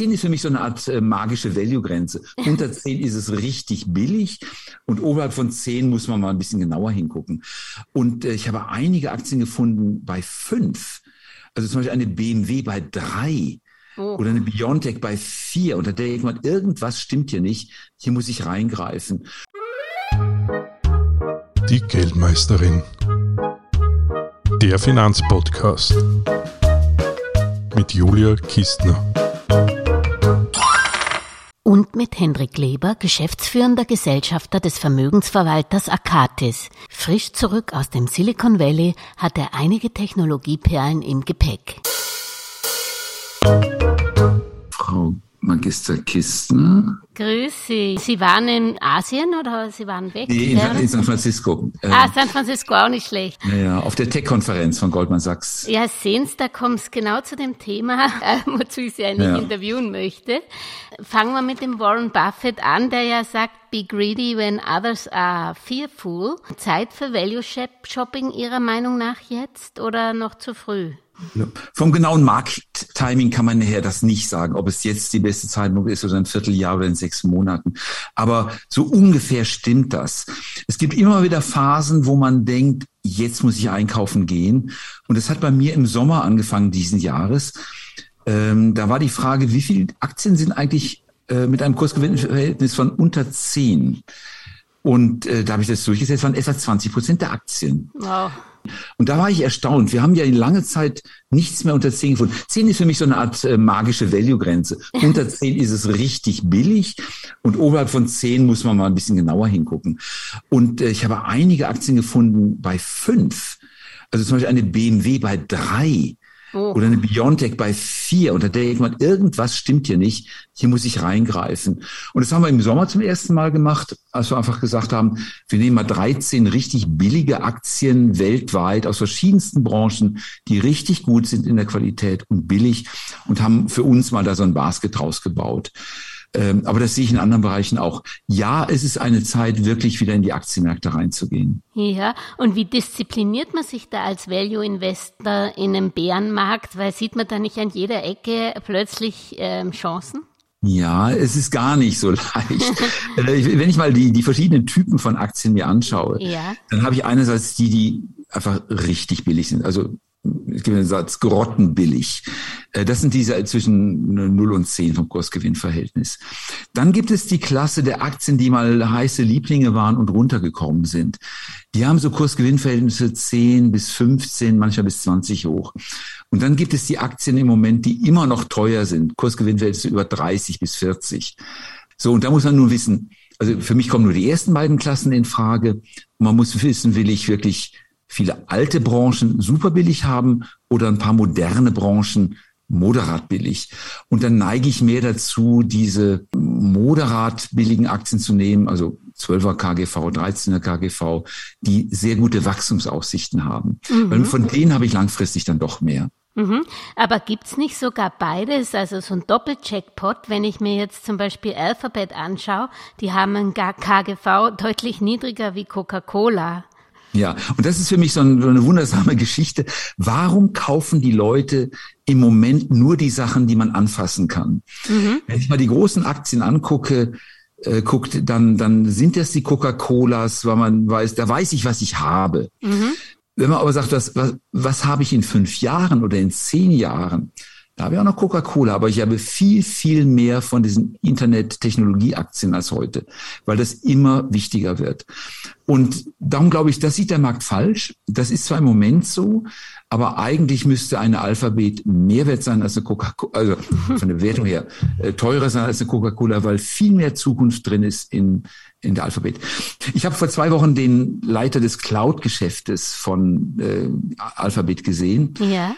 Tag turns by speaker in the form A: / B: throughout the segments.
A: 10 ist für mich so eine Art äh, magische Value-Grenze. Unter 10 ist es richtig billig und oberhalb von 10 muss man mal ein bisschen genauer hingucken. Und äh, ich habe einige Aktien gefunden bei 5. Also zum Beispiel eine BMW bei 3. Oh. Oder eine Biontech bei 4. Und da denkt man, irgendwas stimmt hier nicht. Hier muss ich reingreifen.
B: Die Geldmeisterin. Der Finanzpodcast mit Julia Kistner.
C: Und mit Hendrik Leber, geschäftsführender Gesellschafter des Vermögensverwalters Akatis. Frisch zurück aus dem Silicon Valley hat er einige Technologieperlen im Gepäck.
A: Frau Magister Kistner.
C: Grüß Sie. Sie waren in Asien oder Sie waren weg?
A: Nee, in, in San Francisco.
C: Ah, San Francisco, auch nicht schlecht.
A: Ja, ja auf der Tech-Konferenz von Goldman Sachs.
C: Ja, sehen Sie, da kommt es genau zu dem Thema, wozu ich Sie eigentlich ja. interviewen möchte. Fangen wir mit dem Warren Buffett an, der ja sagt, be greedy when others are fearful. Zeit für Value Shopping Ihrer Meinung nach jetzt oder noch zu früh?
A: Vom genauen Markttiming kann man nachher das nicht sagen, ob es jetzt die beste Zeitpunkt ist oder ein Vierteljahr oder in sechs Monaten. Aber so ungefähr stimmt das. Es gibt immer wieder Phasen, wo man denkt, jetzt muss ich einkaufen gehen. Und das hat bei mir im Sommer angefangen diesen Jahres. Ähm, da war die Frage, wie viele Aktien sind eigentlich äh, mit einem Kursgewinnverhältnis von unter zehn? Und äh, da habe ich das durchgesetzt, waren etwa 20 Prozent der Aktien. Wow. Und da war ich erstaunt. Wir haben ja in lange Zeit nichts mehr unter 10 gefunden. 10 ist für mich so eine Art äh, magische Value-Grenze. Unter 10 ist es richtig billig und oberhalb von 10 muss man mal ein bisschen genauer hingucken. Und äh, ich habe einige Aktien gefunden bei 5. Also zum Beispiel eine BMW bei 3 Oh. Oder eine Biontech bei vier. Und da denkt man, irgendwas stimmt hier nicht. Hier muss ich reingreifen. Und das haben wir im Sommer zum ersten Mal gemacht, als wir einfach gesagt haben, wir nehmen mal 13 richtig billige Aktien weltweit aus verschiedensten Branchen, die richtig gut sind in der Qualität und billig und haben für uns mal da so ein Basket rausgebaut. Ähm, aber das sehe ich in anderen Bereichen auch. Ja, es ist eine Zeit, wirklich wieder in die Aktienmärkte reinzugehen.
C: Ja, und wie diszipliniert man sich da als Value-Investor in einem Bärenmarkt? Weil sieht man da nicht an jeder Ecke plötzlich ähm, Chancen?
A: Ja, es ist gar nicht so leicht. Äh, wenn ich mal die, die verschiedenen Typen von Aktien mir anschaue, ja. dann habe ich einerseits die, die einfach richtig billig sind. Also ich gebe den Satz, grottenbillig. Äh, das sind diese zwischen 0 und 10 vom Kursgewinnverhältnis. Dann gibt es die Klasse der Aktien, die mal heiße Lieblinge waren und runtergekommen sind. Die haben so Kursgewinnverhältnisse 10 bis 15, manchmal bis 20 hoch. Und dann gibt es die Aktien im Moment, die immer noch teuer sind. Kursgewinnverhältnisse über 30 bis 40. So, und da muss man nun wissen, also für mich kommen nur die ersten beiden Klassen in Frage. Man muss wissen, will ich wirklich viele alte Branchen super billig haben oder ein paar moderne Branchen moderat billig. Und dann neige ich mehr dazu, diese moderat billigen Aktien zu nehmen, also 12er KGV, 13er KGV, die sehr gute Wachstumsaussichten haben. Mhm. Weil von denen habe ich langfristig dann doch mehr.
C: Mhm. Aber gibt's nicht sogar beides, also so ein Doppelcheckpot, wenn ich mir jetzt zum Beispiel Alphabet anschaue, die haben ein KGV deutlich niedriger wie Coca-Cola.
A: Ja, und das ist für mich so eine wundersame Geschichte. Warum kaufen die Leute im Moment nur die Sachen, die man anfassen kann? Mhm. Wenn ich mal die großen Aktien angucke, äh, guckt, dann, dann sind das die Coca-Colas, weil man weiß, da weiß ich, was ich habe. Mhm. Wenn man aber sagt, was, was, was habe ich in fünf Jahren oder in zehn Jahren, da habe ich auch noch Coca-Cola, aber ich habe viel, viel mehr von diesen Internet-Technologie-Aktien als heute, weil das immer wichtiger wird. Und darum glaube ich, das sieht der Markt falsch. Das ist zwar im Moment so, aber eigentlich müsste eine Alphabet mehr wert sein als eine Coca-Cola, also von der Wertung her äh, teurer sein als eine Coca-Cola, weil viel mehr Zukunft drin ist in, in der Alphabet. Ich habe vor zwei Wochen den Leiter des Cloud-Geschäftes von äh, Alphabet gesehen. Ja.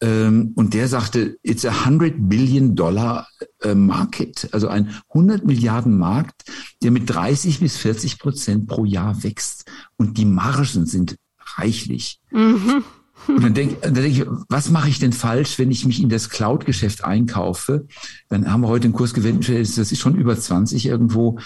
A: Ähm, und der sagte, it's a 100 Billion Dollar äh, Market, also ein 100 Milliarden Markt, der mit 30 bis 40 Prozent pro Jahr wächst. Und die Margen sind reichlich. Mhm. Und dann denke denk ich, was mache ich denn falsch, wenn ich mich in das Cloud-Geschäft einkaufe? Dann haben wir heute einen Kurs gewinnt, das ist schon über 20 irgendwo.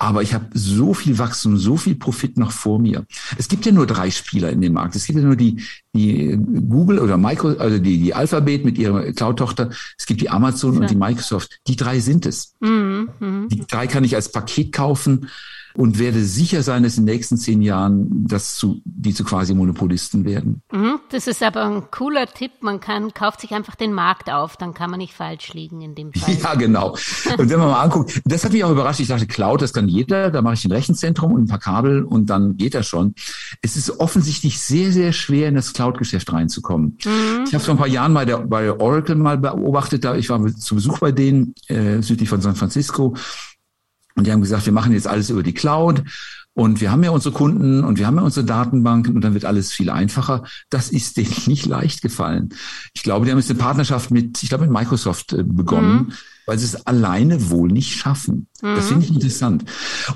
A: Aber ich habe so viel Wachstum, so viel Profit noch vor mir. Es gibt ja nur drei Spieler in dem Markt. Es gibt ja nur die, die Google oder Micro, also die, die Alphabet mit ihrer Cloud-Tochter. Es gibt die Amazon ja. und die Microsoft. Die drei sind es. Mhm, mhm. Die drei kann ich als Paket kaufen und werde sicher sein, dass in den nächsten zehn Jahren das zu, die zu quasi Monopolisten werden.
C: Mhm, das ist aber ein cooler Tipp. Man kann, kauft sich einfach den Markt auf, dann kann man nicht falsch liegen in dem Fall.
A: Ja, genau. Und wenn man mal anguckt, das hat mich auch überrascht. Ich dachte, Cloud, das kann jeder. Da mache ich ein Rechenzentrum und ein paar Kabel und dann geht das schon. Es ist offensichtlich sehr, sehr schwer, in das Cloud-Geschäft reinzukommen. Mhm. Ich habe vor ein paar Jahren bei, der, bei Oracle mal beobachtet, da ich war zu Besuch bei denen äh, südlich von San Francisco und die haben gesagt, wir machen jetzt alles über die Cloud und wir haben ja unsere Kunden und wir haben ja unsere Datenbanken und dann wird alles viel einfacher. Das ist denen nicht leicht gefallen. Ich glaube, die haben jetzt eine Partnerschaft mit, ich glaube, mit Microsoft äh, begonnen. Mhm weil sie es alleine wohl nicht schaffen. Mhm. Das finde ich interessant.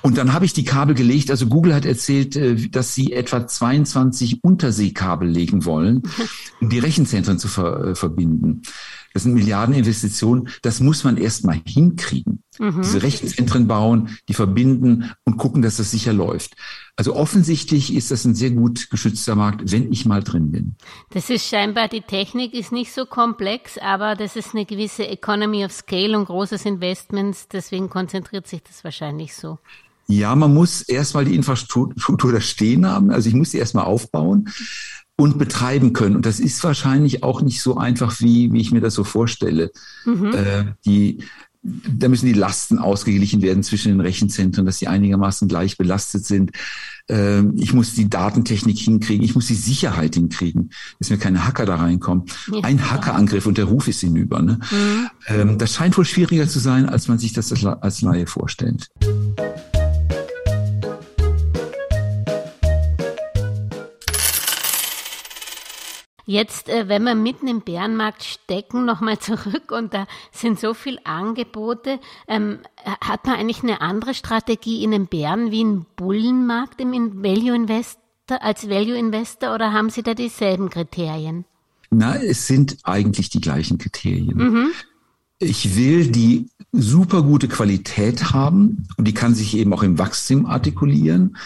A: Und dann habe ich die Kabel gelegt. Also Google hat erzählt, äh, dass sie etwa 22 Unterseekabel legen wollen, um die Rechenzentren zu ver äh, verbinden. Das sind Milliardeninvestitionen. Das muss man erst mal hinkriegen. Mhm. Diese Rechenzentren bauen, die verbinden und gucken, dass das sicher läuft. Also offensichtlich ist das ein sehr gut geschützter Markt, wenn ich mal drin bin.
C: Das ist scheinbar, die Technik ist nicht so komplex, aber das ist eine gewisse Economy of Scale und großes Investments. Deswegen konzentriert sich das wahrscheinlich so.
A: Ja, man muss erstmal die Infrastruktur da stehen haben. Also ich muss sie erstmal aufbauen und betreiben können. Und das ist wahrscheinlich auch nicht so einfach, wie, wie ich mir das so vorstelle. Mhm. Äh, die, da müssen die Lasten ausgeglichen werden zwischen den Rechenzentren, dass sie einigermaßen gleich belastet sind. Äh, ich muss die Datentechnik hinkriegen, ich muss die Sicherheit hinkriegen, dass mir keine Hacker da reinkommen. Ja. Ein Hackerangriff und der Ruf ist hinüber. Ne? Mhm. Ähm, das scheint wohl schwieriger zu sein, als man sich das als Laie vorstellt.
C: Jetzt, äh, wenn wir mitten im Bärenmarkt stecken, nochmal zurück und da sind so viele Angebote, ähm, hat man eigentlich eine andere Strategie in den Bären wie im Bullenmarkt im Value Investor, als Value Investor oder haben Sie da dieselben Kriterien?
A: Na, es sind eigentlich die gleichen Kriterien. Mhm. Ich will die super gute Qualität haben und die kann sich eben auch im Wachstum artikulieren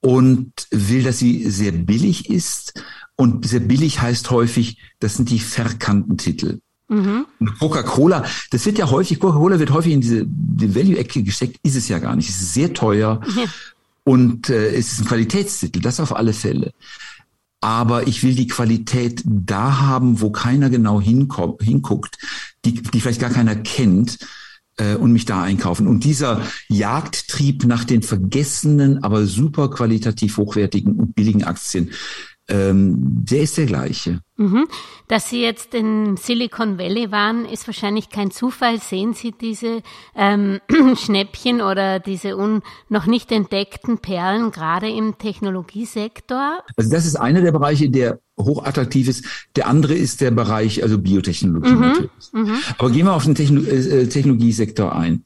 A: und will, dass sie sehr billig ist und sehr billig heißt häufig, das sind die verkannten Titel. Mhm. Coca-Cola, das wird ja häufig, Coca-Cola wird häufig in diese die Value-Ecke gesteckt, ist es ja gar nicht. Es ist sehr teuer ja. und äh, es ist ein Qualitätstitel, das auf alle Fälle. Aber ich will die Qualität da haben, wo keiner genau hinguckt, die, die vielleicht gar keiner kennt äh, und mich da einkaufen. Und dieser Jagdtrieb nach den vergessenen, aber super qualitativ hochwertigen und billigen Aktien, ähm, der ist der gleiche.
C: Mhm. Dass Sie jetzt in Silicon Valley waren, ist wahrscheinlich kein Zufall. Sehen Sie diese ähm, Schnäppchen oder diese un noch nicht entdeckten Perlen gerade im Technologiesektor?
A: Also das ist einer der Bereiche, der hochattraktiv ist. Der andere ist der Bereich, also Biotechnologie mhm. natürlich. Mhm. Aber gehen wir auf den Techno äh, Technologiesektor ein.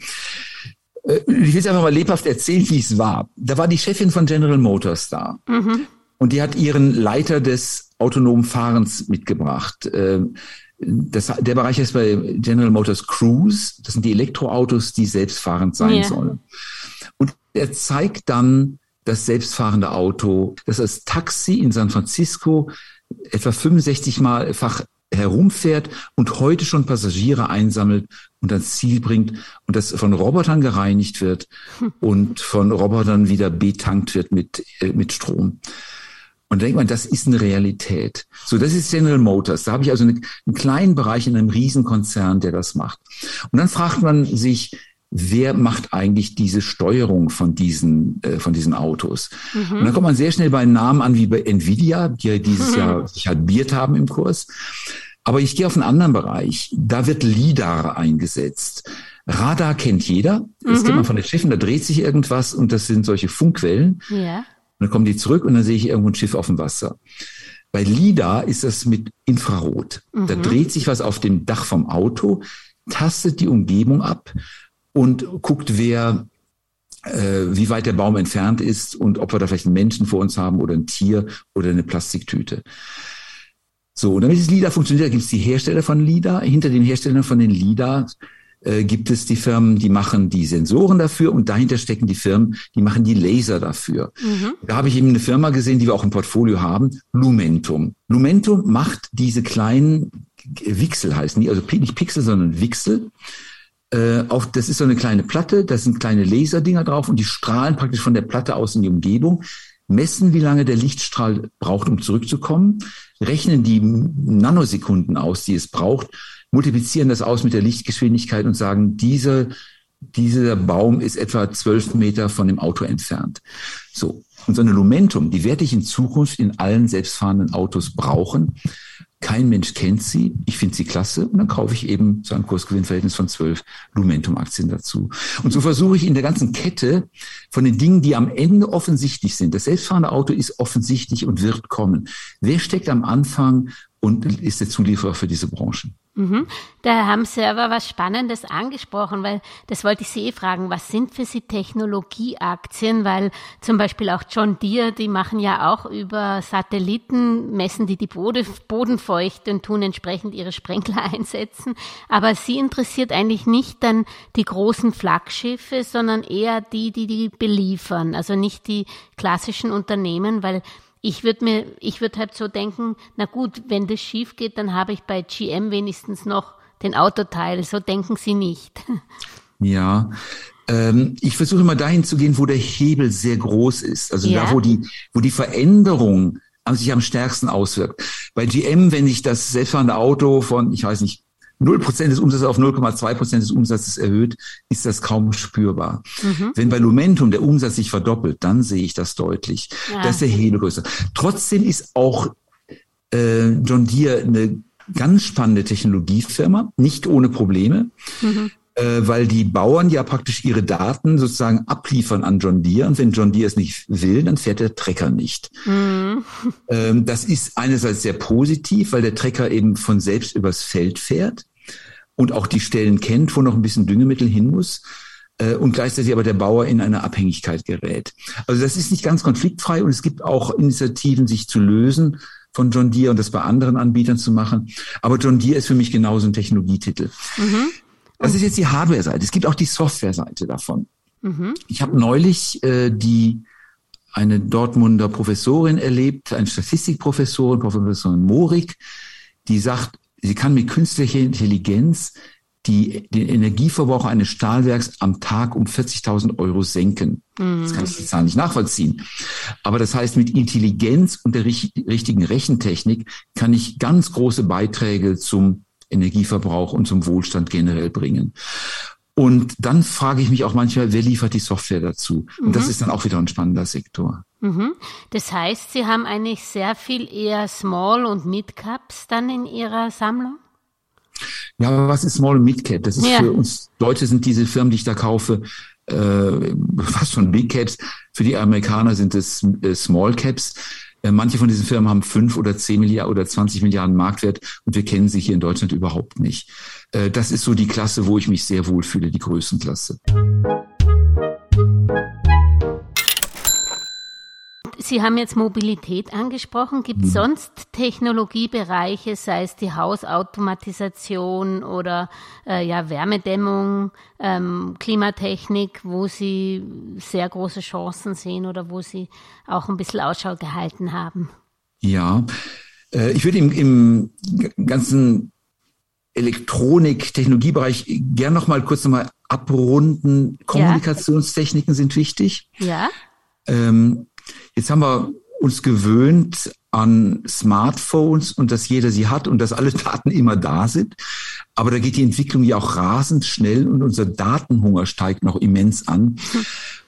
A: Äh, ich will es einfach mal lebhaft erzählen, wie es war. Da war die Chefin von General Motors da. Mhm. Und die hat ihren Leiter des autonomen Fahrens mitgebracht. Ähm, das, der Bereich ist bei General Motors Cruise. Das sind die Elektroautos, die selbstfahrend sein yeah. sollen. Und er zeigt dann das selbstfahrende Auto, das als Taxi in San Francisco etwa 65 Mal-fach herumfährt und heute schon Passagiere einsammelt und ans Ziel bringt und das von Robotern gereinigt wird hm. und von Robotern wieder betankt wird mit, äh, mit Strom. Und denkt man, das ist eine Realität. So, das ist General Motors. Da habe ich also eine, einen kleinen Bereich in einem Riesenkonzern, der das macht. Und dann fragt man sich, wer macht eigentlich diese Steuerung von diesen, äh, von diesen Autos? Mhm. Und dann kommt man sehr schnell bei Namen an wie bei Nvidia, die ja dieses mhm. Jahr sich halbiert haben im Kurs. Aber ich gehe auf einen anderen Bereich. Da wird LIDAR eingesetzt. Radar kennt jeder. Das mhm. kennt man von den Schiffen. Da dreht sich irgendwas und das sind solche Funkwellen. Ja. Und dann kommen die zurück und dann sehe ich irgendwo ein Schiff auf dem Wasser. Bei LIDAR ist das mit Infrarot. Mhm. Da dreht sich was auf dem Dach vom Auto, tastet die Umgebung ab und guckt, wer, äh, wie weit der Baum entfernt ist und ob wir da vielleicht einen Menschen vor uns haben oder ein Tier oder eine Plastiktüte. So, und damit das LIDAR funktioniert, da gibt es die Hersteller von LIDAR. Hinter den Herstellern von den LIDAR äh, gibt es die Firmen, die machen die Sensoren dafür und dahinter stecken die Firmen, die machen die Laser dafür. Mhm. Da habe ich eben eine Firma gesehen, die wir auch im Portfolio haben, Lumentum. Lumentum macht diese kleinen Wixel heißen die, also nicht Pixel, sondern Wixel. Äh, auf, das ist so eine kleine Platte, da sind kleine Laserdinger drauf und die strahlen praktisch von der Platte aus in die Umgebung, messen, wie lange der Lichtstrahl braucht, um zurückzukommen, rechnen die Nanosekunden aus, die es braucht multiplizieren das aus mit der Lichtgeschwindigkeit und sagen, diese, dieser Baum ist etwa zwölf Meter von dem Auto entfernt. So. Und so eine Lumentum, die werde ich in Zukunft in allen selbstfahrenden Autos brauchen. Kein Mensch kennt sie. Ich finde sie klasse. Und dann kaufe ich eben zu einem Kursgewinnverhältnis von zwölf Lumentum-Aktien dazu. Und so versuche ich in der ganzen Kette von den Dingen, die am Ende offensichtlich sind. Das selbstfahrende Auto ist offensichtlich und wird kommen. Wer steckt am Anfang und ist der Zulieferer für diese Branchen?
C: Mhm. Da haben Sie aber was Spannendes angesprochen, weil das wollte ich Sie eh fragen. Was sind für Sie Technologieaktien? Weil zum Beispiel auch John Deere, die machen ja auch über Satelliten, messen die die Bodenfeuchte und tun entsprechend ihre Sprenkler einsetzen. Aber Sie interessiert eigentlich nicht dann die großen Flaggschiffe, sondern eher die, die die beliefern. Also nicht die klassischen Unternehmen, weil ich würde mir, ich würde halt so denken, na gut, wenn das schief geht, dann habe ich bei GM wenigstens noch den Autoteil. So denken Sie nicht.
A: Ja, ähm, ich versuche immer dahin zu gehen, wo der Hebel sehr groß ist. Also ja. da, wo die, wo die Veränderung sich am stärksten auswirkt. Bei GM, wenn ich das selbstfahrende Auto von, ich weiß nicht, 0% des Umsatzes auf 0,2% des Umsatzes erhöht, ist das kaum spürbar. Mhm. Wenn bei Lumentum der Umsatz sich verdoppelt, dann sehe ich das deutlich. Ja. Da ist der Hebel größer. Trotzdem ist auch äh, John Deere eine ganz spannende Technologiefirma, nicht ohne Probleme. Mhm äh, weil die Bauern ja praktisch ihre Daten sozusagen abliefern an John Deere. Und wenn John Deere es nicht will, dann fährt der Trecker nicht. Mhm. Ähm, das ist einerseits sehr positiv, weil der Trecker eben von selbst übers Feld fährt und auch die Stellen kennt, wo noch ein bisschen Düngemittel hin muss äh, und gleichzeitig aber der Bauer in eine Abhängigkeit gerät. Also das ist nicht ganz konfliktfrei und es gibt auch Initiativen, sich zu lösen von John Deere und das bei anderen Anbietern zu machen. Aber John Deere ist für mich genauso ein Technologietitel. Mhm. Das ist jetzt die Hardware-Seite. Es gibt auch die Software-Seite davon. Mhm. Ich habe neulich äh, die eine Dortmunder Professorin erlebt, eine Statistikprofessorin, Professorin Morik, die sagt, sie kann mit künstlicher Intelligenz die, den Energieverbrauch eines Stahlwerks am Tag um 40.000 Euro senken. Mhm. Das kann ich die Zahl nicht nachvollziehen. Aber das heißt, mit Intelligenz und der richtigen Rechentechnik kann ich ganz große Beiträge zum Energieverbrauch und zum Wohlstand generell bringen. Und dann frage ich mich auch manchmal, wer liefert die Software dazu? Und mhm. das ist dann auch wieder ein spannender Sektor.
C: Mhm. Das heißt, Sie haben eigentlich sehr viel eher Small- und Mid-Caps dann in Ihrer Sammlung?
A: Ja, aber was ist Small und Mid-Cap? Das ist ja. für uns Deutsche sind diese Firmen, die ich da kaufe, äh, fast schon Big Caps. Für die Amerikaner sind es äh, Small Caps. Äh, manche von diesen Firmen haben fünf oder zehn Milliarden oder 20 Milliarden Marktwert und wir kennen sie hier in Deutschland überhaupt nicht. Äh, das ist so die Klasse, wo ich mich sehr wohlfühle, die Größenklasse.
C: Sie haben jetzt Mobilität angesprochen. Gibt es mhm. sonst Technologiebereiche, sei es die Hausautomatisation oder äh, ja, Wärmedämmung, ähm, Klimatechnik, wo Sie sehr große Chancen sehen oder wo Sie auch ein bisschen Ausschau gehalten haben?
A: Ja, äh, ich würde im, im ganzen Elektronik-Technologiebereich gern noch mal kurz noch mal abrunden. Kommunikationstechniken ja. sind wichtig.
C: Ja.
A: Ähm, Jetzt haben wir uns gewöhnt an Smartphones und dass jeder sie hat und dass alle Daten immer da sind. Aber da geht die Entwicklung ja auch rasend schnell und unser Datenhunger steigt noch immens an.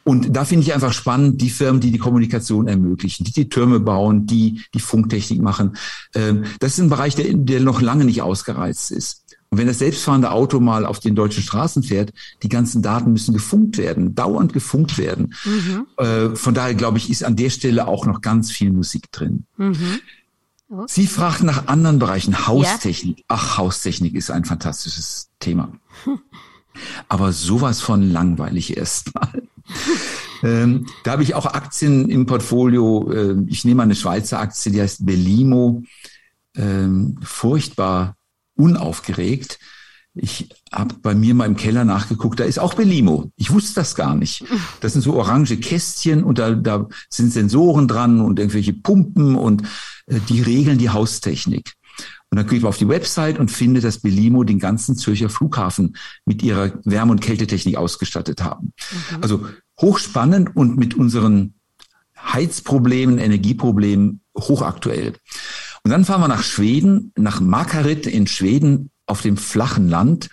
A: Und da finde ich einfach spannend, die Firmen, die die Kommunikation ermöglichen, die die Türme bauen, die die Funktechnik machen. Ähm, das ist ein Bereich, der, der noch lange nicht ausgereizt ist. Und wenn das selbstfahrende Auto mal auf den deutschen Straßen fährt, die ganzen Daten müssen gefunkt werden, dauernd gefunkt werden. Mhm. Äh, von daher glaube ich, ist an der Stelle auch noch ganz viel Musik drin. Mhm. Okay. Sie fragt nach anderen Bereichen. Haustechnik. Ja. Ach, Haustechnik ist ein fantastisches Thema. Aber sowas von langweilig erstmal. ähm, da habe ich auch Aktien im Portfolio. Äh, ich nehme eine Schweizer Aktie, die heißt Belimo. Ähm, furchtbar unaufgeregt. Ich habe bei mir mal im Keller nachgeguckt, da ist auch Belimo. Ich wusste das gar nicht. Das sind so orange Kästchen und da, da sind Sensoren dran und irgendwelche Pumpen und äh, die regeln die Haustechnik. Und dann gehe ich auf die Website und finde, dass Belimo den ganzen Zürcher Flughafen mit ihrer Wärme- und Kältetechnik ausgestattet haben. Mhm. Also hochspannend und mit unseren Heizproblemen, Energieproblemen hochaktuell. Und dann fahren wir nach Schweden, nach Makarit in Schweden auf dem flachen Land.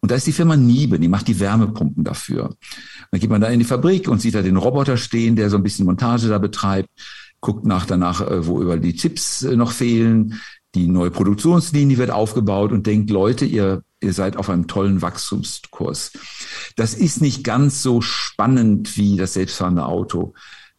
A: Und da ist die Firma Niebe, die macht die Wärmepumpen dafür. Und dann geht man da in die Fabrik und sieht da den Roboter stehen, der so ein bisschen Montage da betreibt, guckt nach danach, äh, wo über die Chips äh, noch fehlen. Die neue Produktionslinie wird aufgebaut und denkt, Leute, ihr, ihr seid auf einem tollen Wachstumskurs. Das ist nicht ganz so spannend wie das selbstfahrende Auto.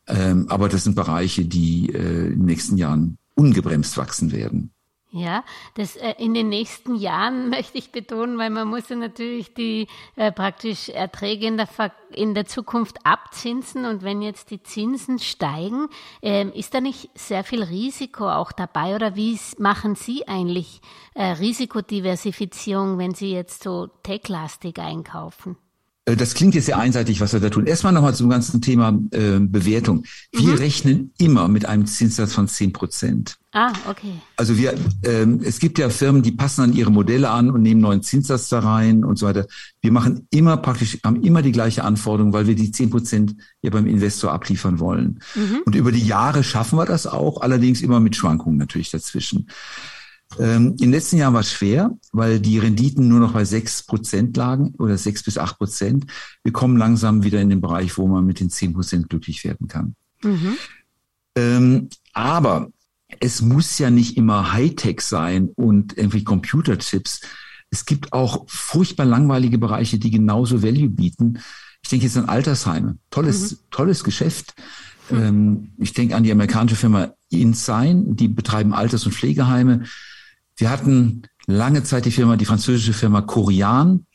A: Ähm, aber das sind Bereiche, die äh, in den nächsten Jahren ungebremst wachsen werden.
C: Ja, das äh, in den nächsten Jahren möchte ich betonen, weil man muss ja natürlich die äh, praktisch Erträge in der, in der Zukunft abzinsen und wenn jetzt die Zinsen steigen, äh, ist da nicht sehr viel Risiko auch dabei oder wie machen Sie eigentlich äh, Risikodiversifizierung, wenn Sie jetzt so techlastig einkaufen?
A: Äh, das klingt jetzt sehr einseitig, was wir da tun. Erstmal nochmal zum ganzen Thema äh, Bewertung. Wir mhm. rechnen immer mit einem Zinssatz von zehn Prozent.
C: Ah, okay.
A: Also wir, ähm, es gibt ja Firmen, die passen an ihre Modelle an und nehmen neuen Zinssatz da rein und so weiter. Wir machen immer praktisch, haben immer die gleiche Anforderung, weil wir die zehn Prozent ja beim Investor abliefern wollen. Mhm. Und über die Jahre schaffen wir das auch, allerdings immer mit Schwankungen natürlich dazwischen. Ähm, in den letzten Jahren war es schwer, weil die Renditen nur noch bei sechs Prozent lagen oder sechs bis acht Prozent. Wir kommen langsam wieder in den Bereich, wo man mit den zehn Prozent glücklich werden kann. Mhm. Ähm, aber es muss ja nicht immer Hightech sein und irgendwie Computerchips. Es gibt auch furchtbar langweilige Bereiche, die genauso Value bieten. Ich denke jetzt an Altersheime. Tolles, mhm. tolles Geschäft. Mhm. ich denke an die amerikanische Firma InSign, die betreiben Alters- und Pflegeheime. Wir hatten lange Zeit die Firma, die französische Firma Corian,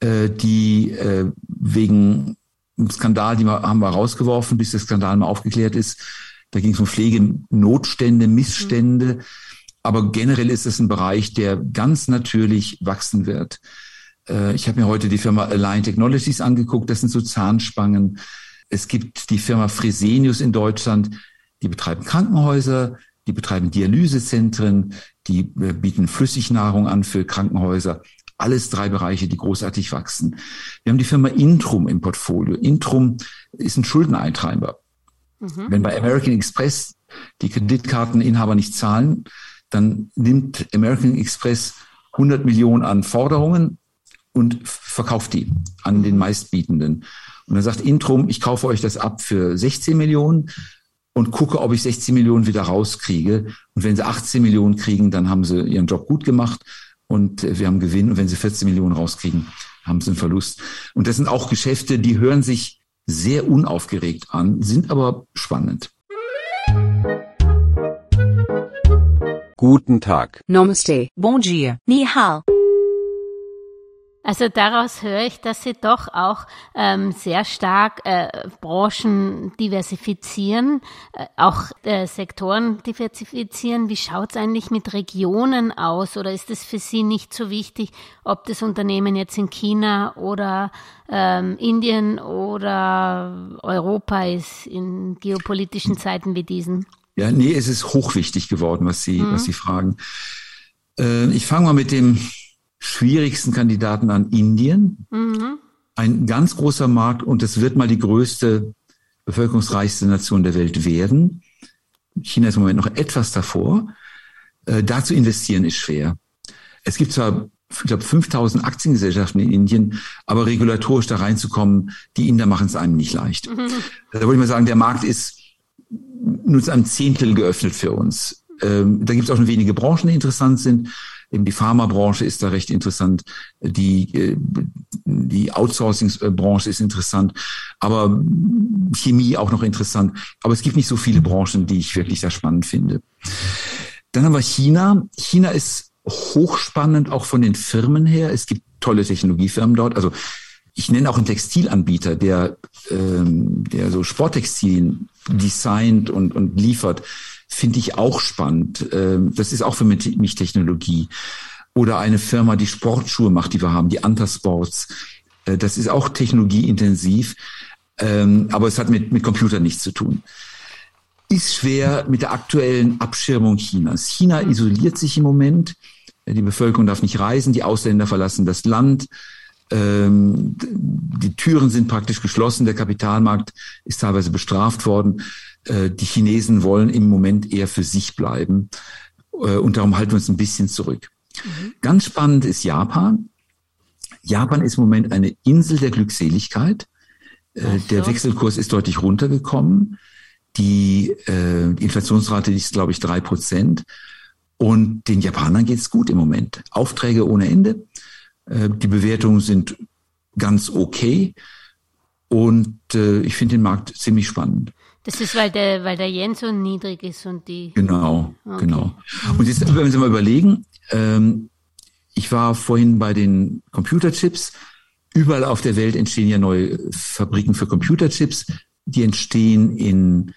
A: äh, die äh, wegen einem Skandal, die wir, haben wir rausgeworfen, bis der Skandal mal aufgeklärt ist. Da ging es um Pflegenotstände, Missstände. Mhm. Aber generell ist es ein Bereich, der ganz natürlich wachsen wird. Äh, ich habe mir heute die Firma Align Technologies angeguckt. Das sind so Zahnspangen. Es gibt die Firma Fresenius in Deutschland, die betreiben Krankenhäuser, die betreiben Dialysezentren, die äh, bieten Flüssignahrung an für Krankenhäuser. Alles drei Bereiche, die großartig wachsen. Wir haben die Firma Intrum im Portfolio. Intrum ist ein Schuldeneintreiber. Mhm. Wenn bei American Express die Kreditkarteninhaber nicht zahlen, dann nimmt American Express 100 Millionen an Forderungen und verkauft die an den meistbietenden. Und dann sagt Intrum, ich kaufe euch das ab für 16 Millionen und gucke, ob ich 16 Millionen wieder rauskriege. Und wenn sie 18 Millionen kriegen, dann haben sie ihren Job gut gemacht und äh, wir haben Gewinn. Und wenn sie 14 Millionen rauskriegen, haben sie einen Verlust. Und das sind auch Geschäfte, die hören sich sehr unaufgeregt an, sind aber spannend.
D: Guten Tag.
E: Namaste. Bon dia. Ni hao.
C: Also daraus höre ich, dass Sie doch auch ähm, sehr stark äh, Branchen diversifizieren, äh, auch äh, Sektoren diversifizieren. Wie schaut es eigentlich mit Regionen aus? Oder ist es für Sie nicht so wichtig, ob das Unternehmen jetzt in China oder ähm, Indien oder Europa ist in geopolitischen Zeiten wie diesen?
A: Ja, nee, es ist hochwichtig geworden, was Sie, mhm. was Sie fragen. Äh, ich fange mal mit dem schwierigsten Kandidaten an Indien. Mhm. Ein ganz großer Markt und es wird mal die größte, bevölkerungsreichste Nation der Welt werden. China ist im Moment noch etwas davor. Äh, da zu investieren ist schwer. Es gibt zwar, ich glaube, 5000 Aktiengesellschaften in Indien, aber regulatorisch da reinzukommen, die Inder machen es einem nicht leicht. Mhm. Da würde ich mal sagen, der Markt ist nur zu einem Zehntel geöffnet für uns. Ähm, da gibt es auch schon wenige Branchen, die interessant sind. Eben die Pharmabranche ist da recht interessant, die, äh, die Outsourcing-Branche ist interessant, aber Chemie auch noch interessant. Aber es gibt nicht so viele Branchen, die ich wirklich sehr spannend finde. Dann haben wir China. China ist hochspannend auch von den Firmen her. Es gibt tolle Technologiefirmen dort. Also ich nenne auch einen Textilanbieter, der, ähm, der so Sporttextilien designt und, und liefert finde ich auch spannend. Ähm, das ist auch für mich Technologie. Oder eine Firma, die Sportschuhe macht, die wir haben, die Antasports. Äh, das ist auch technologieintensiv, ähm, aber es hat mit, mit Computern nichts zu tun. Ist schwer mit der aktuellen Abschirmung Chinas. China isoliert sich im Moment. Die Bevölkerung darf nicht reisen, die Ausländer verlassen das Land. Ähm, die Türen sind praktisch geschlossen, der Kapitalmarkt ist teilweise bestraft worden. Äh, die Chinesen wollen im Moment eher für sich bleiben äh, und darum halten wir uns ein bisschen zurück. Mhm. Ganz spannend ist Japan. Japan ist im Moment eine Insel der Glückseligkeit. Äh, der Wechselkurs ist deutlich runtergekommen. Die, äh, die Inflationsrate ist, glaube ich, drei Prozent. Und den Japanern geht's gut im Moment. Aufträge ohne Ende. Äh, die Bewertungen sind ganz okay. Und äh, ich finde den Markt ziemlich spannend.
C: Das ist, weil der, weil der Yen so niedrig ist und die.
A: Genau, okay. genau. Und jetzt, wenn Sie mal überlegen, ähm, ich war vorhin bei den Computerchips. Überall auf der Welt entstehen ja neue Fabriken für Computerchips. Die entstehen in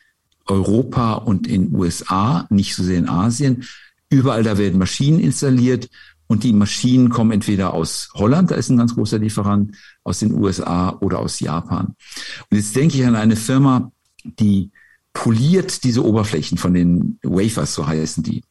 A: Europa und in USA, nicht so sehr in Asien. Überall da werden Maschinen installiert und die Maschinen kommen entweder aus Holland, da ist ein ganz großer Lieferant, aus den USA oder aus Japan. Und jetzt denke ich an eine Firma, die poliert diese Oberflächen von den Wafers, so heißen die.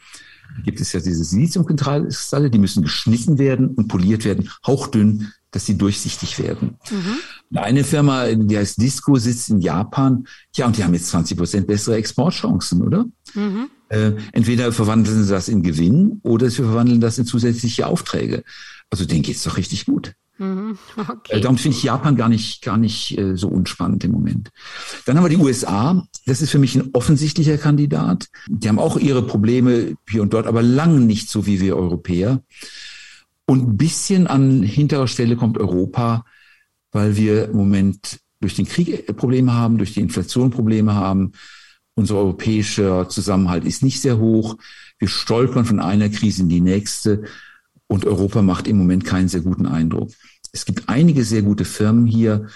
A: Da gibt es ja diese Siliziumkristalle, die müssen geschnitten werden und poliert werden, hauchdünn, dass sie durchsichtig werden. Mhm. Eine Firma, die heißt Disco, sitzt in Japan. Ja, und die haben jetzt 20 Prozent bessere Exportchancen, oder? Mhm. Äh, entweder verwandeln sie das in Gewinn oder sie verwandeln das in zusätzliche Aufträge. Also denen geht's doch richtig gut. Mhm, okay. Äh, darum finde ich Japan gar nicht, gar nicht äh, so unspannend im Moment. Dann haben wir die USA. Das ist für mich ein offensichtlicher Kandidat. Die haben auch ihre Probleme hier und dort, aber lang nicht so wie wir Europäer. Und ein bisschen an hinterer Stelle kommt Europa, weil wir im Moment durch den Krieg Probleme haben, durch die Inflation Probleme haben. Unser europäischer Zusammenhalt ist nicht sehr hoch. Wir stolpern von einer Krise in die nächste. Und Europa macht im Moment keinen sehr guten Eindruck. Es gibt einige sehr gute Firmen hier,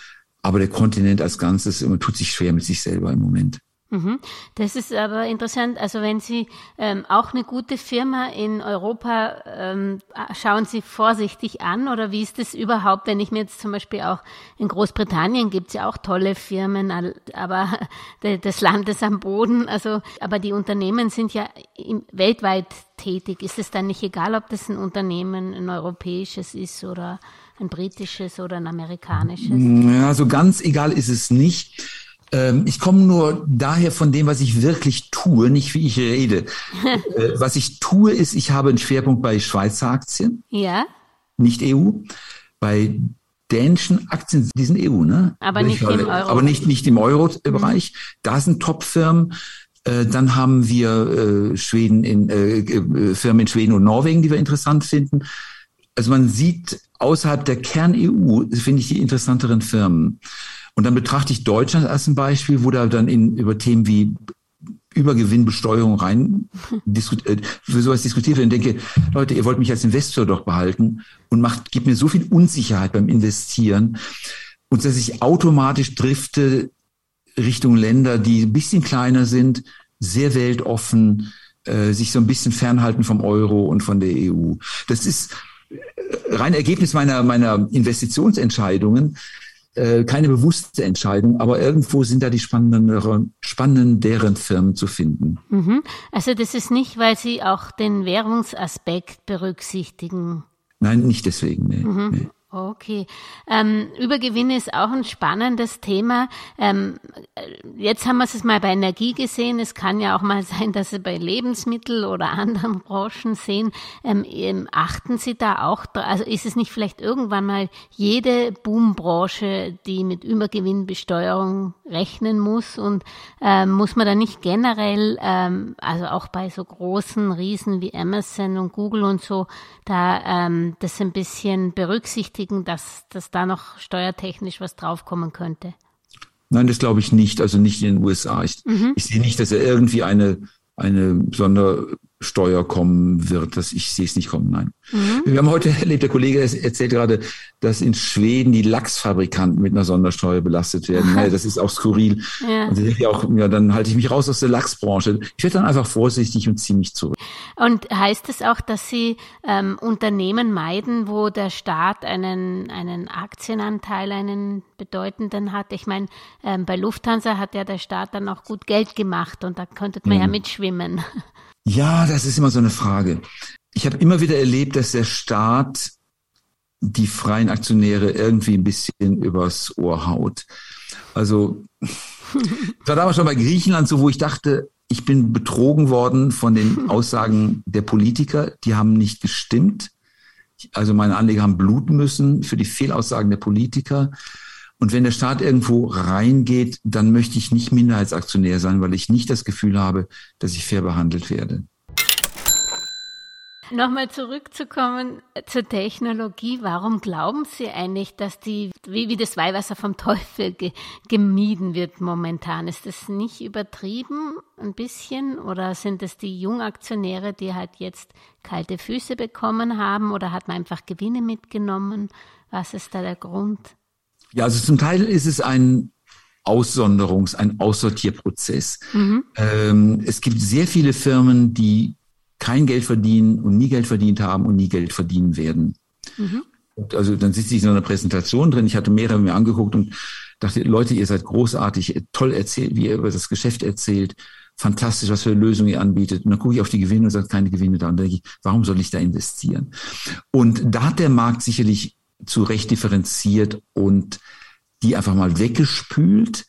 A: aber der Kontinent als Ganzes tut sich schwer mit sich selber im Moment.
C: Mhm. Das ist aber interessant. Also wenn Sie ähm, auch eine gute Firma in Europa ähm, schauen Sie vorsichtig an oder wie ist das überhaupt, wenn ich mir jetzt zum Beispiel auch in Großbritannien gibt es ja auch tolle Firmen, aber das Land ist am Boden. Also aber die Unternehmen sind ja weltweit tätig. Ist es dann nicht egal, ob das ein Unternehmen ein europäisches ist oder ein britisches oder ein amerikanisches?
A: Ja, so ganz egal ist es nicht ich komme nur daher von dem, was ich wirklich tue, nicht wie ich rede. Äh, was ich tue, ist, ich habe einen Schwerpunkt bei Schweizer Aktien.
C: Ja.
A: Nicht EU. Bei dänischen Aktien, die sind EU, ne?
C: Aber nicht im Euro.
A: Aber nicht, nicht im Euro-Bereich. Mhm. Da sind Top-Firmen. Äh, dann haben wir äh, Schweden in, äh, Firmen in Schweden und Norwegen, die wir interessant finden. Also man sieht außerhalb der Kern-EU, finde ich, die interessanteren Firmen. Und dann betrachte ich Deutschland als ein Beispiel, wo da dann in, über Themen wie Übergewinnbesteuerung rein diskutiert, äh, für sowas diskutiert wird und denke, Leute, ihr wollt mich als Investor doch behalten und macht, gibt mir so viel Unsicherheit beim Investieren und dass ich automatisch drifte Richtung Länder, die ein bisschen kleiner sind, sehr weltoffen, äh, sich so ein bisschen fernhalten vom Euro und von der EU. Das ist äh, rein Ergebnis meiner, meiner Investitionsentscheidungen äh, keine bewusste Entscheidung, aber irgendwo sind da die spannenderen, spannenderen Firmen zu finden.
C: Mhm. Also das ist nicht, weil Sie auch den Währungsaspekt berücksichtigen.
A: Nein, nicht deswegen. Nee, mhm. nee.
C: Okay. Ähm, Übergewinn ist auch ein spannendes Thema. Ähm, jetzt haben wir es mal bei Energie gesehen. Es kann ja auch mal sein, dass Sie bei Lebensmittel oder anderen Branchen sehen. Ähm, ähm achten Sie da auch, also ist es nicht vielleicht irgendwann mal jede Boombranche, die mit Übergewinnbesteuerung rechnen muss und ähm, muss man da nicht generell, ähm, also auch bei so großen Riesen wie Amazon und Google und so, da das ein bisschen berücksichtigen, dass, dass da noch steuertechnisch was draufkommen könnte?
A: Nein, das glaube ich nicht. Also nicht in den USA. Ich, mhm. ich sehe nicht, dass er irgendwie eine, eine Sondersteuer kommen wird. Das, ich sehe es nicht kommen, nein. Mhm. Wir haben heute erlebt, der Kollege erzählt gerade, dass in Schweden die Lachsfabrikanten mit einer Sondersteuer belastet werden. Ja, das ist auch skurril. Ja. Und ich auch, ja, dann halte ich mich raus aus der Lachsbranche. Ich werde dann einfach vorsichtig und ziehe mich zurück.
C: Und heißt es auch, dass Sie ähm, Unternehmen meiden, wo der Staat einen, einen Aktienanteil, einen bedeutenden hat? Ich meine, ähm, bei Lufthansa hat ja der Staat dann auch gut Geld gemacht und da könnte man mhm. ja mitschwimmen.
A: Ja, das ist immer so eine Frage. Ich habe immer wieder erlebt, dass der Staat die freien Aktionäre irgendwie ein bisschen übers Ohr haut. Also, das war damals schon bei Griechenland so, wo ich dachte, ich bin betrogen worden von den Aussagen der Politiker, die haben nicht gestimmt. Also meine Anleger haben bluten müssen für die Fehlaussagen der Politiker. Und wenn der Staat irgendwo reingeht, dann möchte ich nicht Minderheitsaktionär sein, weil ich nicht das Gefühl habe, dass ich fair behandelt werde.
C: Nochmal zurückzukommen zur Technologie. Warum glauben Sie eigentlich, dass die, wie, wie das Weihwasser vom Teufel ge, gemieden wird momentan? Ist das nicht übertrieben ein bisschen? Oder sind es die Jungaktionäre, die halt jetzt kalte Füße bekommen haben? Oder hat man einfach Gewinne mitgenommen? Was ist da der Grund?
A: Ja, also zum Teil ist es ein Aussonderungs-, ein Aussortierprozess. Mhm. Ähm, es gibt sehr viele Firmen, die kein Geld verdienen und nie Geld verdient haben und nie Geld verdienen werden. Mhm. Also dann sitze ich in so einer Präsentation drin. Ich hatte mehrere mir angeguckt und dachte, Leute, ihr seid großartig, toll erzählt, wie ihr über das Geschäft erzählt, fantastisch, was für Lösungen ihr anbietet. Und dann gucke ich auf die Gewinne und sage, keine Gewinne da. Und dann denke ich, warum soll ich da investieren? Und da hat der Markt sicherlich zu Recht differenziert und die einfach mal weggespült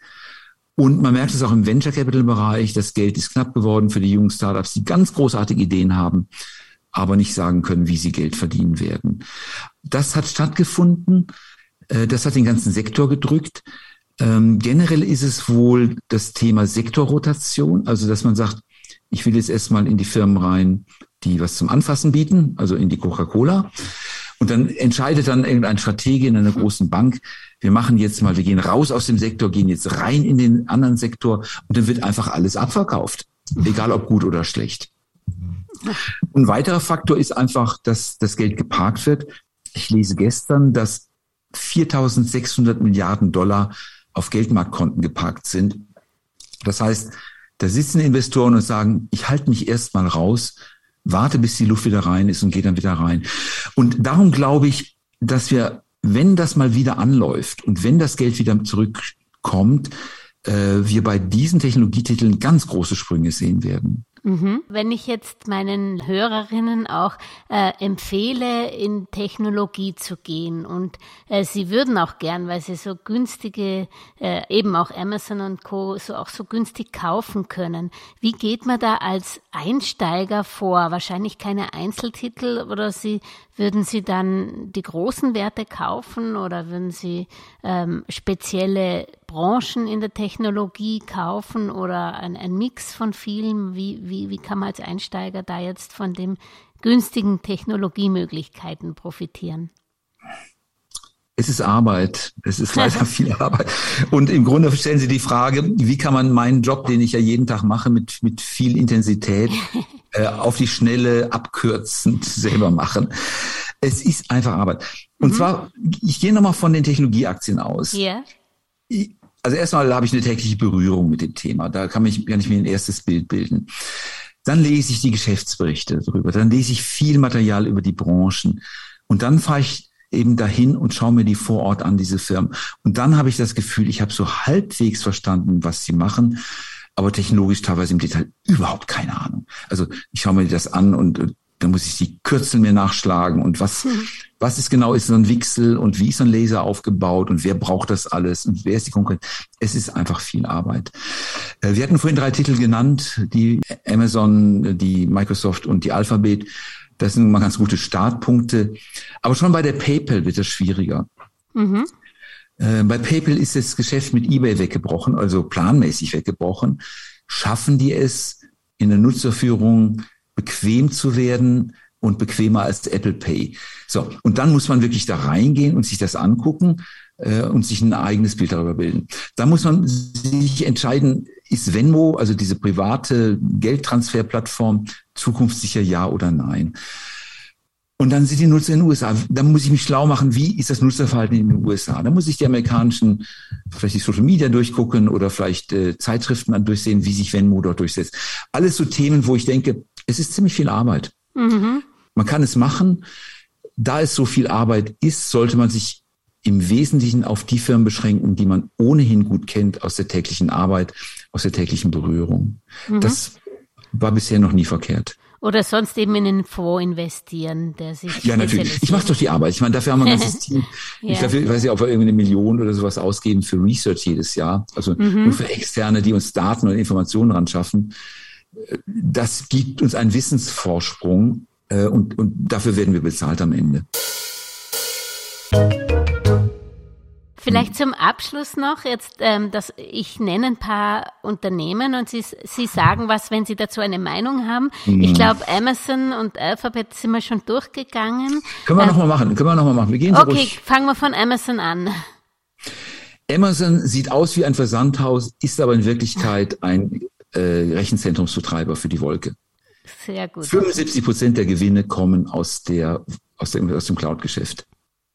A: und man merkt es auch im Venture Capital Bereich, das Geld ist knapp geworden für die jungen Startups, die ganz großartige Ideen haben, aber nicht sagen können, wie sie Geld verdienen werden. Das hat stattgefunden. Äh, das hat den ganzen Sektor gedrückt. Ähm, generell ist es wohl das Thema Sektorrotation, also dass man sagt, ich will jetzt erstmal in die Firmen rein, die was zum Anfassen bieten, also in die Coca-Cola. Und dann entscheidet dann irgendein Stratege in einer großen Bank, wir machen jetzt mal, wir gehen raus aus dem Sektor, gehen jetzt rein in den anderen Sektor und dann wird einfach alles abverkauft, egal ob gut oder schlecht. Ein weiterer Faktor ist einfach, dass das Geld geparkt wird. Ich lese gestern, dass 4.600 Milliarden Dollar auf Geldmarktkonten geparkt sind. Das heißt, da sitzen Investoren und sagen, ich halte mich erst mal raus, warte, bis die Luft wieder rein ist und gehe dann wieder rein. Und darum glaube ich, dass wir, wenn das mal wieder anläuft und wenn das Geld wieder zurückkommt, äh, wir bei diesen Technologietiteln ganz große Sprünge sehen werden.
C: Mhm. Wenn ich jetzt meinen Hörerinnen auch äh, empfehle, in Technologie zu gehen und äh, sie würden auch gern, weil sie so günstige, äh, eben auch Amazon und Co. so auch so günstig kaufen können. Wie geht man da als Einsteiger vor? Wahrscheinlich keine Einzeltitel oder sie würden Sie dann die großen Werte kaufen oder würden Sie ähm, spezielle Branchen in der Technologie kaufen oder ein, ein Mix von vielen? Wie, wie, wie kann man als Einsteiger da jetzt von den günstigen Technologiemöglichkeiten profitieren?
A: Es ist Arbeit. Es ist leider viel Arbeit. Und im Grunde stellen Sie die Frage, wie kann man meinen Job, den ich ja jeden Tag mache, mit, mit viel Intensität äh, auf die Schnelle abkürzend selber machen. Es ist einfach Arbeit. Und mhm. zwar, ich gehe nochmal von den Technologieaktien aus. Yeah. Also erstmal habe ich eine tägliche Berührung mit dem Thema. Da kann, mich, kann ich mir ein erstes Bild bilden. Dann lese ich die Geschäftsberichte darüber. Dann lese ich viel Material über die Branchen. Und dann fahre ich eben dahin und schaue mir die vor Ort an, diese Firmen. Und dann habe ich das Gefühl, ich habe so halbwegs verstanden, was sie machen aber technologisch teilweise im Detail überhaupt keine Ahnung. Also ich schaue mir das an und äh, dann muss ich die Kürzel mir nachschlagen und was, hm. was ist genau ist so ein Wechsel und wie ist so ein Laser aufgebaut und wer braucht das alles und wer ist die Konkurrenz? Es ist einfach viel Arbeit. Äh, wir hatten vorhin drei Titel genannt, die Amazon, die Microsoft und die Alphabet. Das sind mal ganz gute Startpunkte. Aber schon bei der PayPal wird es schwieriger. Mhm. Äh, bei PayPal ist das Geschäft mit eBay weggebrochen, also planmäßig weggebrochen. Schaffen die es, in der Nutzerführung bequem zu werden und bequemer als Apple Pay? So, und dann muss man wirklich da reingehen und sich das angucken äh, und sich ein eigenes Bild darüber bilden. Da muss man sich entscheiden, ist Venmo, also diese private Geldtransferplattform, zukunftssicher ja oder nein? Und dann sind die Nutzer in den USA. Da muss ich mich schlau machen, wie ist das Nutzerverhalten in den USA. Da muss ich die amerikanischen, vielleicht die Social Media durchgucken oder vielleicht äh, Zeitschriften dann durchsehen, wie sich Venmo dort durchsetzt. Alles so Themen, wo ich denke, Es ist ziemlich viel Arbeit. Mhm. Man kann es machen. Da es so viel Arbeit ist, sollte man sich im Wesentlichen auf die Firmen beschränken, die man ohnehin gut kennt aus der täglichen Arbeit, aus der täglichen Berührung. Mhm. Das war bisher noch nie verkehrt.
C: Oder sonst eben in einen Fonds investieren, der sich.
A: Ja, natürlich. Ich mache doch die Arbeit. Ich meine, dafür haben wir ein ganzes Team. ja. Ich dafür, weiß nicht, ob wir irgendwie eine Million oder sowas ausgeben für Research jedes Jahr. Also mhm. nur für Externe, die uns Daten und Informationen ran schaffen. Das gibt uns einen Wissensvorsprung äh, und, und dafür werden wir bezahlt am Ende.
C: Vielleicht zum Abschluss noch jetzt, ähm, dass ich nenne ein paar Unternehmen und Sie, Sie sagen was, wenn Sie dazu eine Meinung haben. Mhm. Ich glaube, Amazon und Alphabet sind wir schon durchgegangen.
A: Können wir ähm, nochmal machen, können wir nochmal machen. Wir gehen
C: so Okay, ruhig. fangen wir von Amazon an.
A: Amazon sieht aus wie ein Versandhaus, ist aber in Wirklichkeit ein äh, Rechenzentrumsbetreiber für die Wolke. Sehr gut. 75 Prozent der Gewinne kommen aus der, aus dem, aus dem Cloud-Geschäft.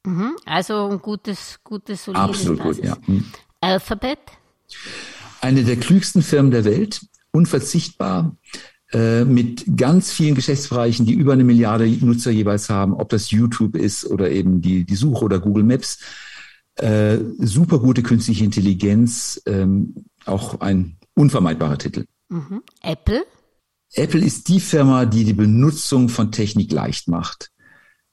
C: Mhm. Also ein gutes, gutes,
A: solides Absolut Basis. gut, ja. Mhm.
C: Alphabet?
A: Eine der klügsten Firmen der Welt, unverzichtbar, äh, mit ganz vielen Geschäftsbereichen, die über eine Milliarde Nutzer jeweils haben, ob das YouTube ist oder eben die, die Suche oder Google Maps. Äh, super gute künstliche Intelligenz, ähm, auch ein unvermeidbarer Titel.
C: Mhm. Apple?
A: Apple ist die Firma, die die Benutzung von Technik leicht macht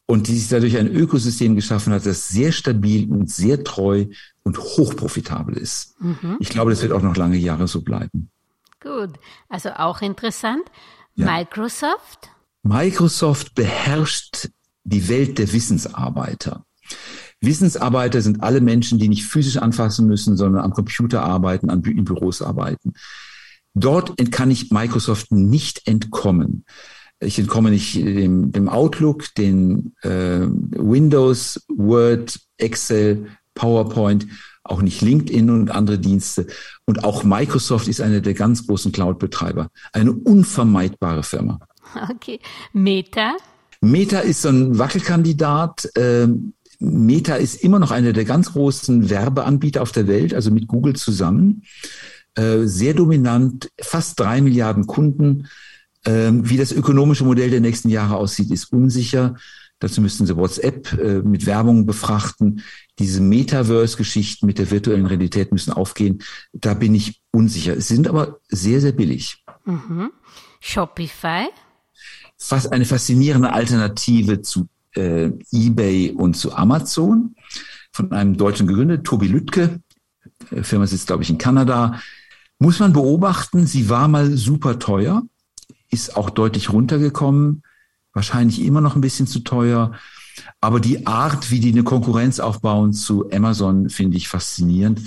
A: und die sich dadurch ein Ökosystem geschaffen hat, das sehr stabil und sehr treu und hochprofitabel ist. Mhm. Ich glaube, das wird auch noch lange Jahre so bleiben.
C: Gut, also auch interessant. Ja. Microsoft?
A: Microsoft beherrscht die Welt der Wissensarbeiter. Wissensarbeiter sind alle Menschen, die nicht physisch anfassen müssen, sondern am Computer arbeiten, an in Büros arbeiten. Dort kann ich Microsoft nicht entkommen. Ich entkomme nicht dem, dem Outlook, den äh, Windows, Word, Excel, PowerPoint, auch nicht LinkedIn und andere Dienste. Und auch Microsoft ist einer der ganz großen Cloud-Betreiber. Eine unvermeidbare Firma.
C: Okay. Meta?
A: Meta ist so ein Wackelkandidat. Ähm, Meta ist immer noch einer der ganz großen Werbeanbieter auf der Welt, also mit Google zusammen. Äh, sehr dominant, fast drei Milliarden Kunden. Ähm, wie das ökonomische Modell der nächsten Jahre aussieht, ist unsicher. Dazu müssten sie WhatsApp äh, mit Werbung befrachten. Diese Metaverse-Geschichten mit der virtuellen Realität müssen aufgehen. Da bin ich unsicher. Sie sind aber sehr, sehr billig.
C: Mhm. Shopify?
A: Fast eine faszinierende Alternative zu äh, eBay und zu Amazon. Von einem Deutschen gegründet, Tobi Lüttke. Die Firma sitzt, glaube ich, in Kanada. Muss man beobachten, sie war mal super teuer ist auch deutlich runtergekommen, wahrscheinlich immer noch ein bisschen zu teuer. Aber die Art, wie die eine Konkurrenz aufbauen zu Amazon, finde ich faszinierend.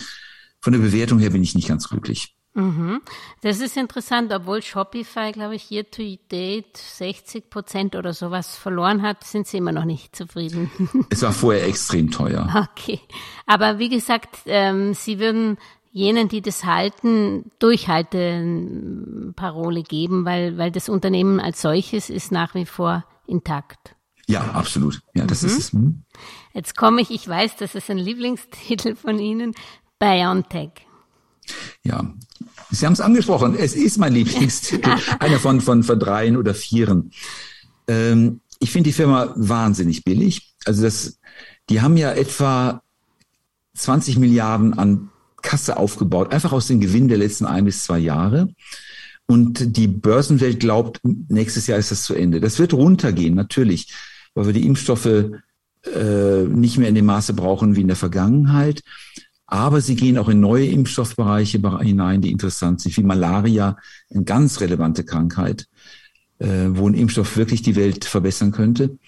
A: Von der Bewertung her bin ich nicht ganz glücklich.
C: Mhm. Das ist interessant, obwohl Shopify, glaube ich, year to date 60 Prozent oder sowas verloren hat, sind sie immer noch nicht zufrieden.
A: Es war vorher extrem teuer.
C: Okay. Aber wie gesagt, ähm, sie würden jenen, die das halten, Durchhalteparole geben, weil, weil das Unternehmen als solches ist nach wie vor intakt.
A: Ja, absolut. Ja, das mhm. ist es. Hm.
C: Jetzt komme ich, ich weiß, das ist ein Lieblingstitel von Ihnen, BioNTech.
A: Ja, Sie haben es angesprochen. Es ist mein Lieblingstitel. Einer von, von, von dreien oder vieren. Ähm, ich finde die Firma wahnsinnig billig. Also das, die haben ja etwa 20 Milliarden an Kasse aufgebaut, einfach aus den Gewinnen der letzten ein bis zwei Jahre. Und die Börsenwelt glaubt, nächstes Jahr ist das zu Ende. Das wird runtergehen, natürlich, weil wir die Impfstoffe äh, nicht mehr in dem Maße brauchen wie in der Vergangenheit. Aber sie gehen auch in neue Impfstoffbereiche hinein, die interessant sind, wie Malaria, eine ganz relevante Krankheit, äh, wo ein Impfstoff wirklich die Welt verbessern könnte.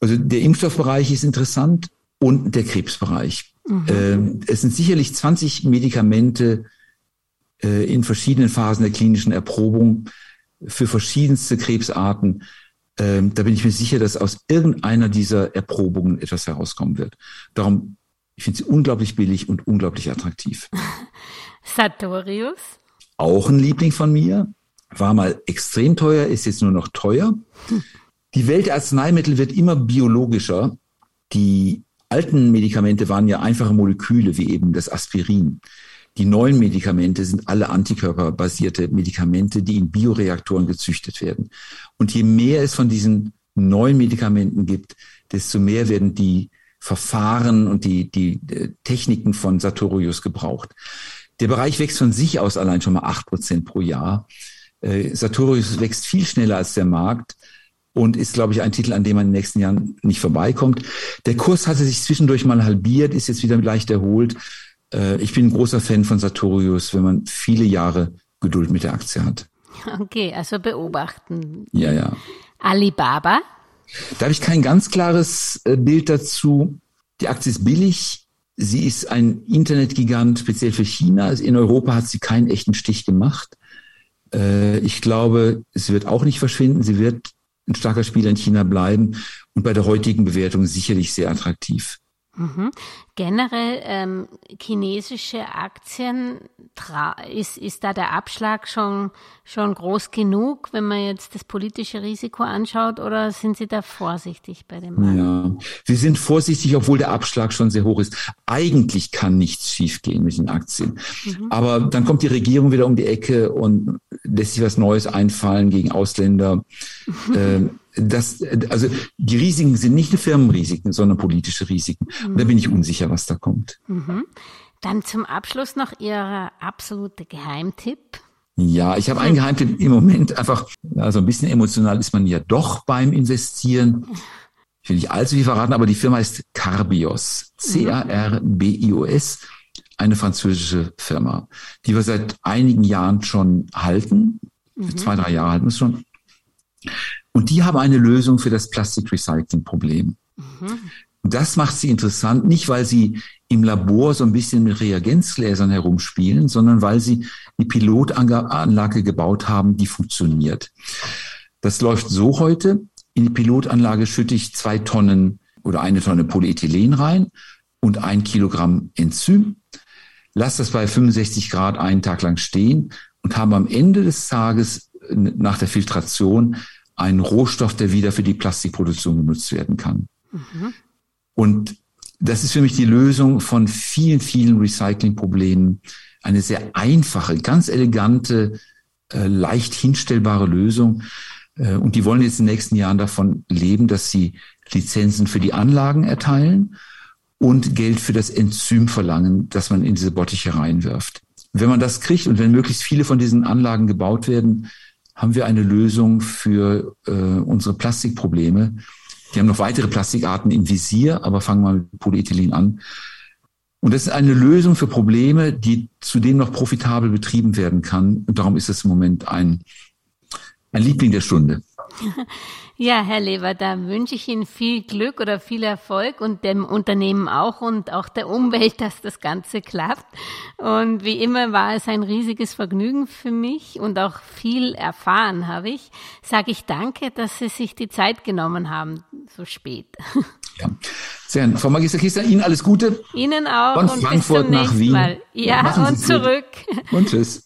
A: Also der Impfstoffbereich ist interessant und der Krebsbereich. Mhm. Ähm, es sind sicherlich 20 Medikamente äh, in verschiedenen Phasen der klinischen Erprobung für verschiedenste Krebsarten. Ähm, da bin ich mir sicher, dass aus irgendeiner dieser Erprobungen etwas herauskommen wird. Darum, ich finde sie unglaublich billig und unglaublich attraktiv.
C: Sartorius?
A: Auch ein Liebling von mir. War mal extrem teuer, ist jetzt nur noch teuer. Die Welt der Arzneimittel wird immer biologischer. Die alten Medikamente waren ja einfache Moleküle wie eben das Aspirin. Die neuen Medikamente sind alle antikörperbasierte Medikamente, die in Bioreaktoren gezüchtet werden. Und je mehr es von diesen neuen Medikamenten gibt, desto mehr werden die Verfahren und die, die äh, Techniken von Sartorius gebraucht. Der Bereich wächst von sich aus allein schon mal acht Prozent pro Jahr. Äh, Sartorius wächst viel schneller als der Markt und ist, glaube ich, ein Titel, an dem man in den nächsten Jahren nicht vorbeikommt. Der Kurs hatte sich zwischendurch mal halbiert, ist jetzt wieder leicht erholt. Äh, ich bin ein großer Fan von Sartorius, wenn man viele Jahre Geduld mit der Aktie hat.
C: Okay, also beobachten.
A: Ja, ja.
C: Alibaba?
A: Da habe ich kein ganz klares äh, Bild dazu. Die Aktie ist billig. Sie ist ein Internetgigant, speziell für China. In Europa hat sie keinen echten Stich gemacht. Äh, ich glaube, es wird auch nicht verschwinden. Sie wird ein starker Spieler in China bleiben und bei der heutigen Bewertung sicherlich sehr attraktiv.
C: Mhm. Generell ähm, chinesische Aktien, ist, ist da der Abschlag schon, schon groß genug, wenn man jetzt das politische Risiko anschaut, oder sind Sie da vorsichtig bei dem Markt?
A: Ja, wir sind vorsichtig, obwohl der Abschlag schon sehr hoch ist. Eigentlich kann nichts schiefgehen mit den Aktien. Mhm. Aber dann kommt die Regierung wieder um die Ecke und lässt sich was Neues einfallen gegen Ausländer. ähm, das, also die Risiken sind nicht die Firmenrisiken, sondern politische Risiken. Und da bin ich unsicher, was da kommt.
C: Mhm. Dann zum Abschluss noch Ihr absoluter Geheimtipp.
A: Ja, ich habe einen Geheimtipp im Moment einfach, also ein bisschen emotional ist man ja doch beim Investieren. Ich will nicht allzu viel verraten, aber die Firma ist Carbios. C-A-R-B-I-O-S. Eine französische Firma, die wir seit einigen Jahren schon halten. Mhm. Zwei, drei Jahre halten wir es schon. Und die haben eine Lösung für das Plastikrecycling-Problem. Mhm. Das macht sie interessant, nicht weil sie im Labor so ein bisschen mit Reagenzgläsern herumspielen, sondern weil sie eine Pilotanlage gebaut haben, die funktioniert. Das läuft so heute. In die Pilotanlage schütte ich zwei Tonnen oder eine Tonne Polyethylen rein und ein Kilogramm Enzym. Lass das bei 65 Grad einen Tag lang stehen und habe am Ende des Tages nach der Filtration ein Rohstoff, der wieder für die Plastikproduktion genutzt werden kann. Mhm. Und das ist für mich die Lösung von vielen, vielen Recyclingproblemen. Eine sehr einfache, ganz elegante, äh, leicht hinstellbare Lösung. Äh, und die wollen jetzt in den nächsten Jahren davon leben, dass sie Lizenzen für die Anlagen erteilen und Geld für das Enzym verlangen, das man in diese Bottiche reinwirft. Wenn man das kriegt und wenn möglichst viele von diesen Anlagen gebaut werden, haben wir eine Lösung für äh, unsere Plastikprobleme. Die haben noch weitere Plastikarten im Visier, aber fangen wir mit Polyethylen an. Und das ist eine Lösung für Probleme, die zudem noch profitabel betrieben werden kann. Und darum ist es im Moment ein, ein Liebling der Stunde.
C: Ja, Herr Lever, da wünsche ich Ihnen viel Glück oder viel Erfolg und dem Unternehmen auch und auch der Umwelt, dass das Ganze klappt. Und wie immer war es ein riesiges Vergnügen für mich und auch viel erfahren habe ich. Sage ich danke, dass Sie sich die Zeit genommen haben, so spät.
A: Ja, sehr Frau Magister Kister, Ihnen alles Gute.
C: Ihnen auch.
A: Von und Frankfurt nach Wien. Mal.
C: Ja, und zurück.
A: Gut. Und tschüss.